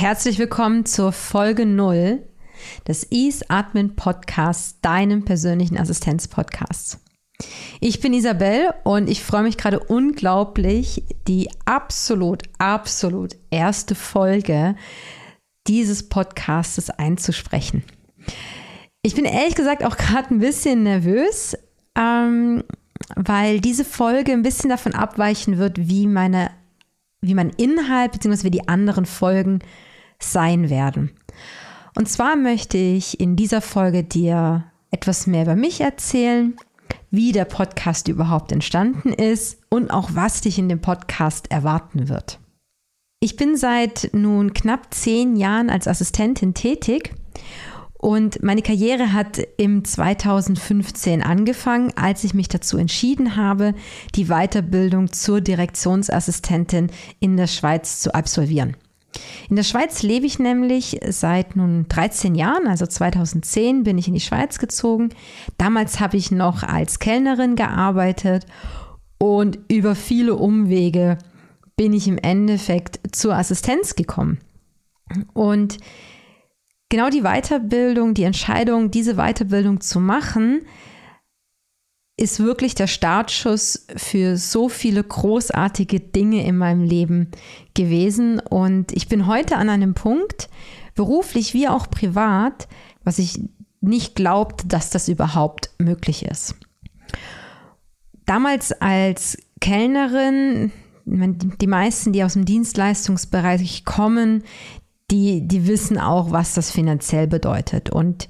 Herzlich willkommen zur Folge 0 des Ease Admin Podcasts, deinem persönlichen Assistenzpodcasts. Ich bin Isabel und ich freue mich gerade unglaublich, die absolut, absolut erste Folge dieses Podcastes einzusprechen. Ich bin ehrlich gesagt auch gerade ein bisschen nervös, ähm, weil diese Folge ein bisschen davon abweichen wird, wie meine, wie mein Inhalt bzw. wie die anderen Folgen sein werden. Und zwar möchte ich in dieser Folge dir etwas mehr über mich erzählen, wie der Podcast überhaupt entstanden ist und auch was dich in dem Podcast erwarten wird. Ich bin seit nun knapp zehn Jahren als Assistentin tätig und meine Karriere hat im 2015 angefangen, als ich mich dazu entschieden habe, die Weiterbildung zur Direktionsassistentin in der Schweiz zu absolvieren. In der Schweiz lebe ich nämlich seit nun 13 Jahren, also 2010 bin ich in die Schweiz gezogen. Damals habe ich noch als Kellnerin gearbeitet und über viele Umwege bin ich im Endeffekt zur Assistenz gekommen. Und genau die Weiterbildung, die Entscheidung, diese Weiterbildung zu machen, ist wirklich der Startschuss für so viele großartige Dinge in meinem Leben gewesen. Und ich bin heute an einem Punkt, beruflich wie auch privat, was ich nicht glaubte, dass das überhaupt möglich ist. Damals als Kellnerin, die meisten, die aus dem Dienstleistungsbereich kommen, die, die wissen auch, was das finanziell bedeutet. Und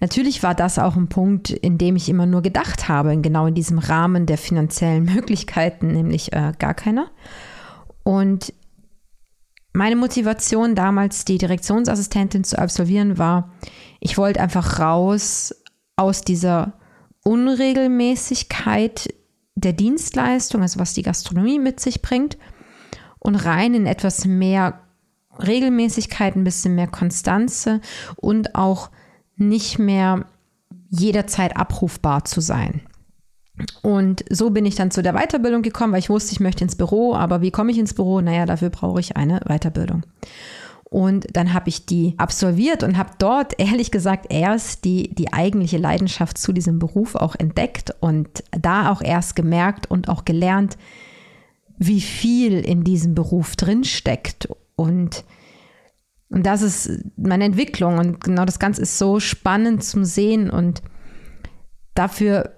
Natürlich war das auch ein Punkt, in dem ich immer nur gedacht habe, genau in diesem Rahmen der finanziellen Möglichkeiten, nämlich äh, gar keiner. Und meine Motivation damals, die Direktionsassistentin zu absolvieren, war, ich wollte einfach raus aus dieser Unregelmäßigkeit der Dienstleistung, also was die Gastronomie mit sich bringt, und rein in etwas mehr Regelmäßigkeit, ein bisschen mehr Konstanze und auch nicht mehr jederzeit abrufbar zu sein. Und so bin ich dann zu der Weiterbildung gekommen, weil ich wusste, ich möchte ins Büro, aber wie komme ich ins Büro? Naja, dafür brauche ich eine Weiterbildung. Und dann habe ich die absolviert und habe dort ehrlich gesagt erst die, die eigentliche Leidenschaft zu diesem Beruf auch entdeckt und da auch erst gemerkt und auch gelernt, wie viel in diesem Beruf drinsteckt und und das ist meine Entwicklung und genau das Ganze ist so spannend zum Sehen und dafür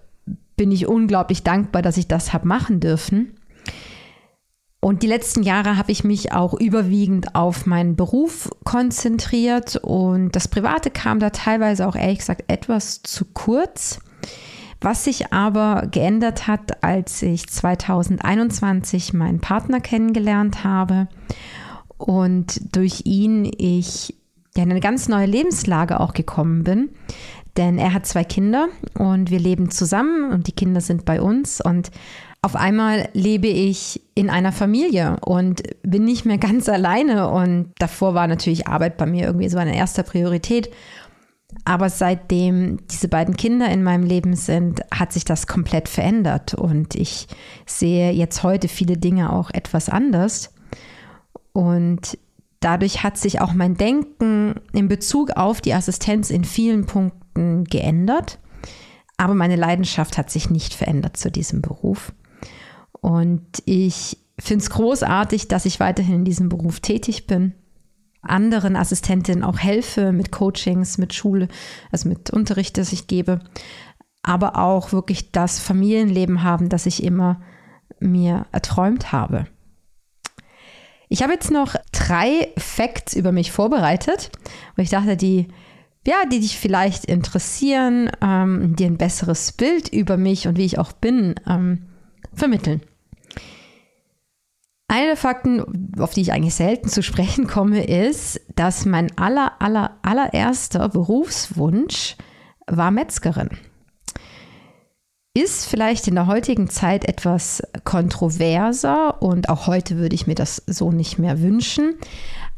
bin ich unglaublich dankbar, dass ich das habe machen dürfen. Und die letzten Jahre habe ich mich auch überwiegend auf meinen Beruf konzentriert und das Private kam da teilweise auch ehrlich gesagt etwas zu kurz. Was sich aber geändert hat, als ich 2021 meinen Partner kennengelernt habe und durch ihn ich ja, in eine ganz neue Lebenslage auch gekommen bin. Denn er hat zwei Kinder und wir leben zusammen und die Kinder sind bei uns und auf einmal lebe ich in einer Familie und bin nicht mehr ganz alleine und davor war natürlich Arbeit bei mir irgendwie so eine erste Priorität. Aber seitdem diese beiden Kinder in meinem Leben sind, hat sich das komplett verändert und ich sehe jetzt heute viele Dinge auch etwas anders. Und dadurch hat sich auch mein Denken in Bezug auf die Assistenz in vielen Punkten geändert. Aber meine Leidenschaft hat sich nicht verändert zu diesem Beruf. Und ich finde es großartig, dass ich weiterhin in diesem Beruf tätig bin, anderen Assistentinnen auch helfe mit Coachings, mit Schule, also mit Unterricht, das ich gebe, aber auch wirklich das Familienleben haben, das ich immer mir erträumt habe. Ich habe jetzt noch drei Facts über mich vorbereitet, wo ich dachte, die, ja, die dich vielleicht interessieren, ähm, dir ein besseres Bild über mich und wie ich auch bin ähm, vermitteln. Eine der Fakten, auf die ich eigentlich selten zu sprechen komme, ist, dass mein aller, aller, allererster Berufswunsch war Metzgerin. Ist vielleicht in der heutigen Zeit etwas kontroverser und auch heute würde ich mir das so nicht mehr wünschen.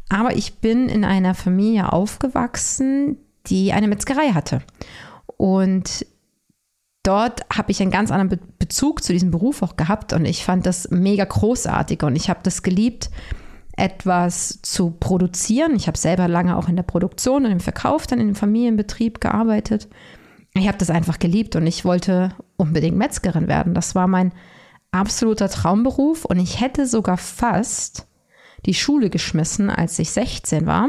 Aber ich bin in einer Familie aufgewachsen, die eine Metzgerei hatte. Und dort habe ich einen ganz anderen Be Bezug zu diesem Beruf auch gehabt und ich fand das mega großartig und ich habe das geliebt, etwas zu produzieren. Ich habe selber lange auch in der Produktion und im Verkauf dann in dem Familienbetrieb gearbeitet. Ich habe das einfach geliebt und ich wollte unbedingt Metzgerin werden. Das war mein absoluter Traumberuf und ich hätte sogar fast die Schule geschmissen, als ich 16 war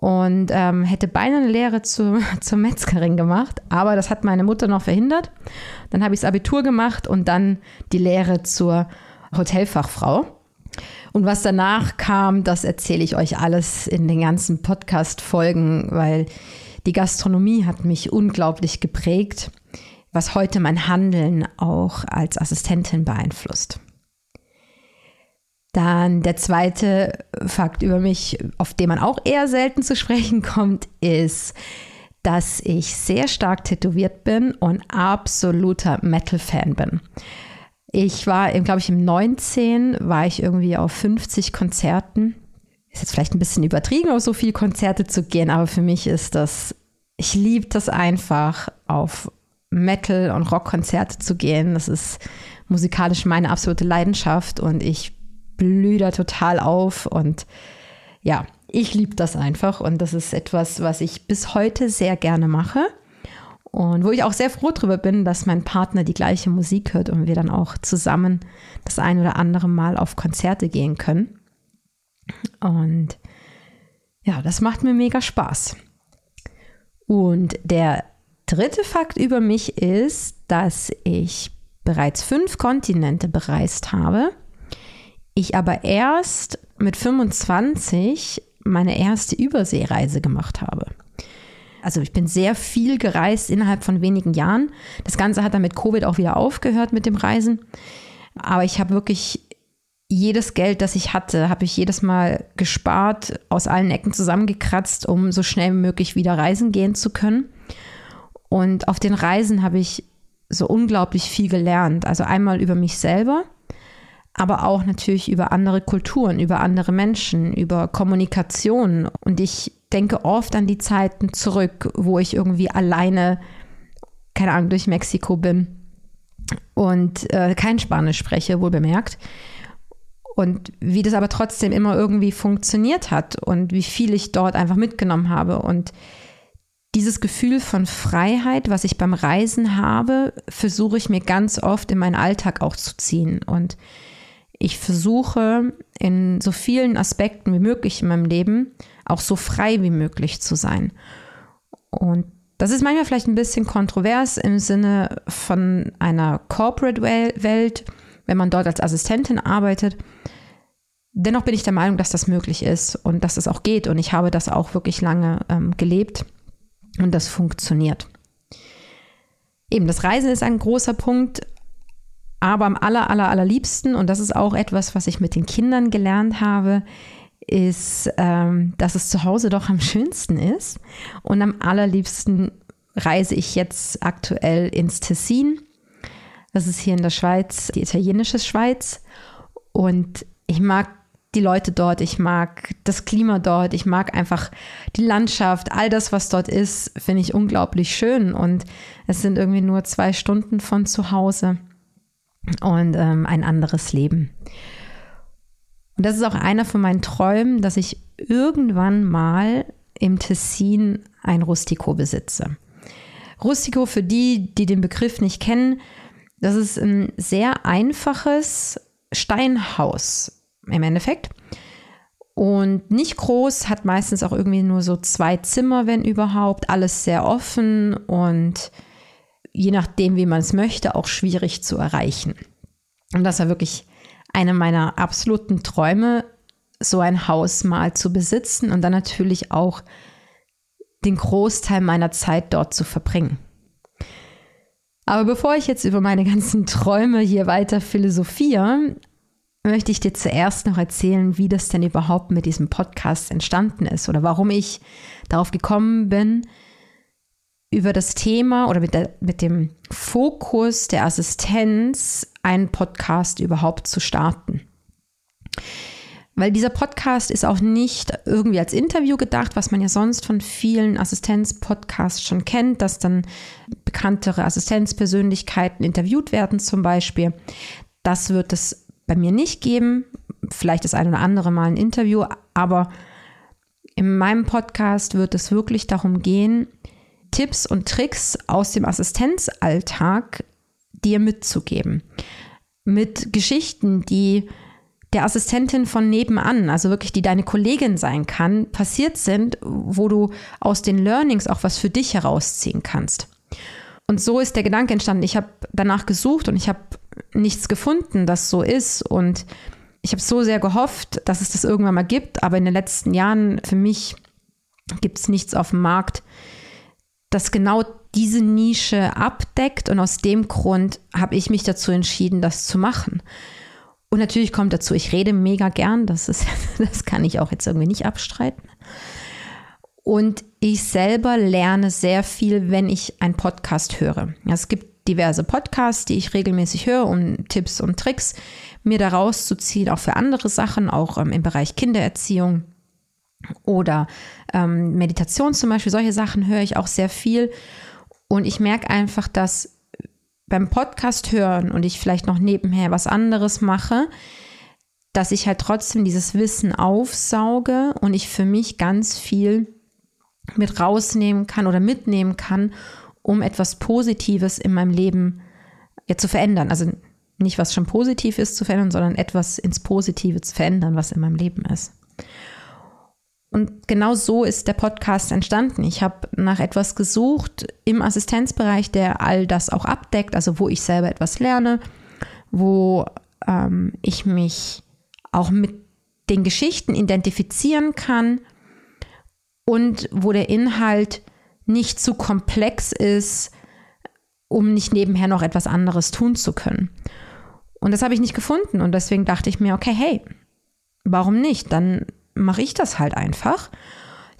und ähm, hätte beinahe eine Lehre zu, zur Metzgerin gemacht, aber das hat meine Mutter noch verhindert. Dann habe ich das Abitur gemacht und dann die Lehre zur Hotelfachfrau. Und was danach kam, das erzähle ich euch alles in den ganzen Podcast-Folgen, weil die Gastronomie hat mich unglaublich geprägt, was heute mein Handeln auch als Assistentin beeinflusst. Dann der zweite Fakt über mich, auf den man auch eher selten zu sprechen kommt, ist, dass ich sehr stark tätowiert bin und absoluter Metal-Fan bin. Ich war, glaube ich, im 19 war ich irgendwie auf 50 Konzerten. Ist jetzt vielleicht ein bisschen übertrieben, auf so viele Konzerte zu gehen, aber für mich ist das, ich liebe das einfach, auf Metal- und Rockkonzerte zu gehen. Das ist musikalisch meine absolute Leidenschaft und ich blühe da total auf und ja, ich liebe das einfach und das ist etwas, was ich bis heute sehr gerne mache und wo ich auch sehr froh darüber bin, dass mein Partner die gleiche Musik hört und wir dann auch zusammen das ein oder andere Mal auf Konzerte gehen können. Und ja, das macht mir mega Spaß. Und der dritte Fakt über mich ist, dass ich bereits fünf Kontinente bereist habe ich aber erst mit 25 meine erste Überseereise gemacht habe. Also ich bin sehr viel gereist innerhalb von wenigen Jahren. Das Ganze hat dann mit Covid auch wieder aufgehört mit dem Reisen. Aber ich habe wirklich jedes Geld, das ich hatte, habe ich jedes Mal gespart, aus allen Ecken zusammengekratzt, um so schnell wie möglich wieder reisen gehen zu können. Und auf den Reisen habe ich so unglaublich viel gelernt. Also einmal über mich selber, aber auch natürlich über andere Kulturen, über andere Menschen, über Kommunikation. Und ich denke oft an die Zeiten zurück, wo ich irgendwie alleine, keine Ahnung, durch Mexiko bin und äh, kein Spanisch spreche, wohl bemerkt. Und wie das aber trotzdem immer irgendwie funktioniert hat und wie viel ich dort einfach mitgenommen habe. Und dieses Gefühl von Freiheit, was ich beim Reisen habe, versuche ich mir ganz oft in meinen Alltag auch zu ziehen. Und ich versuche in so vielen Aspekten wie möglich in meinem Leben auch so frei wie möglich zu sein. Und das ist manchmal vielleicht ein bisschen kontrovers im Sinne von einer Corporate-Welt, wenn man dort als Assistentin arbeitet. Dennoch bin ich der Meinung, dass das möglich ist und dass es auch geht. Und ich habe das auch wirklich lange ähm, gelebt und das funktioniert. Eben, das Reisen ist ein großer Punkt, aber am aller, aller, allerliebsten, und das ist auch etwas, was ich mit den Kindern gelernt habe, ist, ähm, dass es zu Hause doch am schönsten ist. Und am allerliebsten reise ich jetzt aktuell ins Tessin. Das ist hier in der Schweiz, die italienische Schweiz. Und ich mag die Leute dort, ich mag das Klima dort, ich mag einfach die Landschaft, all das, was dort ist, finde ich unglaublich schön. Und es sind irgendwie nur zwei Stunden von zu Hause und ähm, ein anderes Leben. Und das ist auch einer von meinen Träumen, dass ich irgendwann mal im Tessin ein Rustico besitze. Rustico, für die, die den Begriff nicht kennen, das ist ein sehr einfaches Steinhaus im Endeffekt. Und nicht groß, hat meistens auch irgendwie nur so zwei Zimmer, wenn überhaupt. Alles sehr offen und je nachdem, wie man es möchte, auch schwierig zu erreichen. Und das war wirklich eine meiner absoluten Träume, so ein Haus mal zu besitzen und dann natürlich auch den Großteil meiner Zeit dort zu verbringen. Aber bevor ich jetzt über meine ganzen Träume hier weiter philosophiere, möchte ich dir zuerst noch erzählen, wie das denn überhaupt mit diesem Podcast entstanden ist oder warum ich darauf gekommen bin, über das Thema oder mit, der, mit dem Fokus der Assistenz einen Podcast überhaupt zu starten. Weil dieser Podcast ist auch nicht irgendwie als Interview gedacht, was man ja sonst von vielen Assistenz-Podcasts schon kennt, dass dann bekanntere Assistenzpersönlichkeiten interviewt werden zum Beispiel. Das wird es bei mir nicht geben. Vielleicht das ein oder andere Mal ein Interview, aber in meinem Podcast wird es wirklich darum gehen, Tipps und Tricks aus dem Assistenzalltag dir mitzugeben. Mit Geschichten, die der Assistentin von nebenan, also wirklich die deine Kollegin sein kann, passiert sind, wo du aus den Learnings auch was für dich herausziehen kannst. Und so ist der Gedanke entstanden. Ich habe danach gesucht und ich habe nichts gefunden, das so ist. Und ich habe so sehr gehofft, dass es das irgendwann mal gibt. Aber in den letzten Jahren für mich gibt es nichts auf dem Markt, das genau diese Nische abdeckt. Und aus dem Grund habe ich mich dazu entschieden, das zu machen. Und natürlich kommt dazu, ich rede mega gern, das, ist, das kann ich auch jetzt irgendwie nicht abstreiten. Und ich selber lerne sehr viel, wenn ich einen Podcast höre. Es gibt diverse Podcasts, die ich regelmäßig höre, um Tipps und Tricks mir daraus zu ziehen, auch für andere Sachen, auch ähm, im Bereich Kindererziehung oder ähm, Meditation zum Beispiel. Solche Sachen höre ich auch sehr viel. Und ich merke einfach, dass beim Podcast hören und ich vielleicht noch nebenher was anderes mache, dass ich halt trotzdem dieses Wissen aufsauge und ich für mich ganz viel mit rausnehmen kann oder mitnehmen kann, um etwas Positives in meinem Leben ja, zu verändern. Also nicht, was schon positiv ist, zu verändern, sondern etwas ins Positive zu verändern, was in meinem Leben ist. Und genau so ist der Podcast entstanden. Ich habe nach etwas gesucht im Assistenzbereich, der all das auch abdeckt, also wo ich selber etwas lerne, wo ähm, ich mich auch mit den Geschichten identifizieren kann und wo der Inhalt nicht zu komplex ist, um nicht nebenher noch etwas anderes tun zu können. Und das habe ich nicht gefunden und deswegen dachte ich mir, okay, hey, warum nicht? Dann mache ich das halt einfach.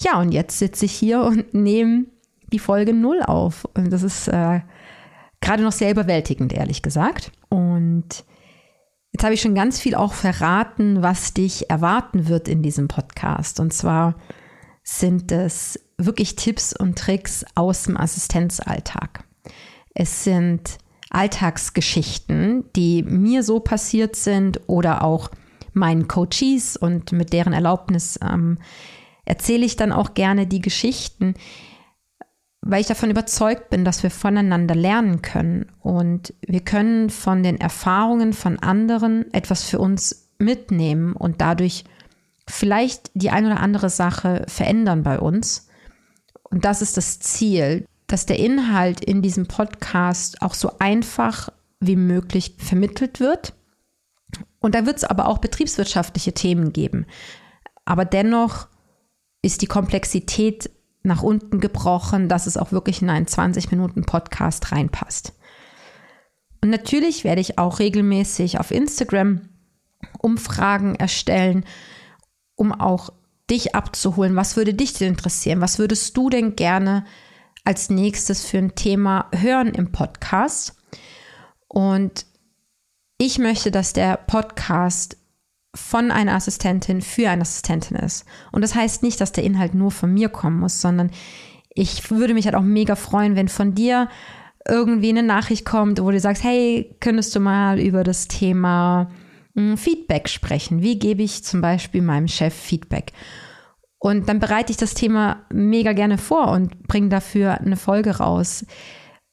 Ja, und jetzt sitze ich hier und nehme die Folge 0 auf. Und das ist äh, gerade noch sehr überwältigend, ehrlich gesagt. Und jetzt habe ich schon ganz viel auch verraten, was dich erwarten wird in diesem Podcast. Und zwar sind es wirklich Tipps und Tricks aus dem Assistenzalltag. Es sind Alltagsgeschichten, die mir so passiert sind oder auch meinen Coaches und mit deren Erlaubnis ähm, erzähle ich dann auch gerne die Geschichten, weil ich davon überzeugt bin, dass wir voneinander lernen können und wir können von den Erfahrungen von anderen etwas für uns mitnehmen und dadurch vielleicht die ein oder andere Sache verändern bei uns. Und das ist das Ziel, dass der Inhalt in diesem Podcast auch so einfach wie möglich vermittelt wird und da wird es aber auch betriebswirtschaftliche Themen geben. Aber dennoch ist die Komplexität nach unten gebrochen, dass es auch wirklich in einen 20-Minuten-Podcast reinpasst. Und natürlich werde ich auch regelmäßig auf Instagram Umfragen erstellen, um auch dich abzuholen. Was würde dich denn interessieren? Was würdest du denn gerne als nächstes für ein Thema hören im Podcast? Und ich möchte, dass der Podcast von einer Assistentin für eine Assistentin ist. Und das heißt nicht, dass der Inhalt nur von mir kommen muss, sondern ich würde mich halt auch mega freuen, wenn von dir irgendwie eine Nachricht kommt, wo du sagst, hey, könntest du mal über das Thema Feedback sprechen? Wie gebe ich zum Beispiel meinem Chef Feedback? Und dann bereite ich das Thema mega gerne vor und bringe dafür eine Folge raus,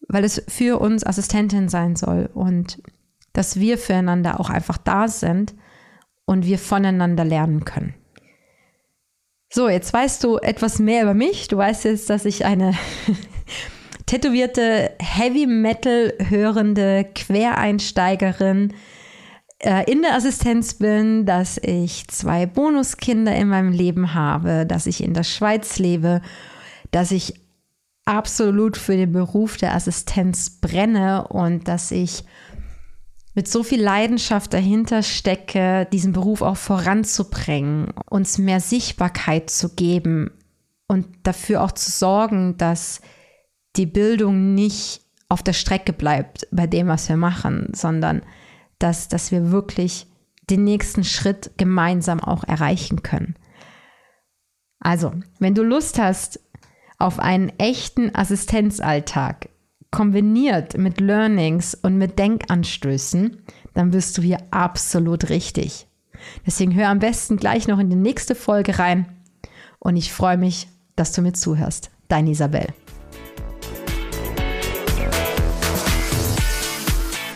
weil es für uns Assistentin sein soll. Und dass wir füreinander auch einfach da sind und wir voneinander lernen können. So, jetzt weißt du etwas mehr über mich. Du weißt jetzt, dass ich eine tätowierte, Heavy Metal hörende Quereinsteigerin äh, in der Assistenz bin, dass ich zwei Bonuskinder in meinem Leben habe, dass ich in der Schweiz lebe, dass ich absolut für den Beruf der Assistenz brenne und dass ich mit so viel Leidenschaft dahinter stecke, diesen Beruf auch voranzubringen, uns mehr Sichtbarkeit zu geben und dafür auch zu sorgen, dass die Bildung nicht auf der Strecke bleibt bei dem, was wir machen, sondern dass, dass wir wirklich den nächsten Schritt gemeinsam auch erreichen können. Also, wenn du Lust hast auf einen echten Assistenzalltag, kombiniert mit Learnings und mit Denkanstößen, dann bist du hier absolut richtig. Deswegen hör am besten gleich noch in die nächste Folge rein und ich freue mich, dass du mir zuhörst. Deine Isabel.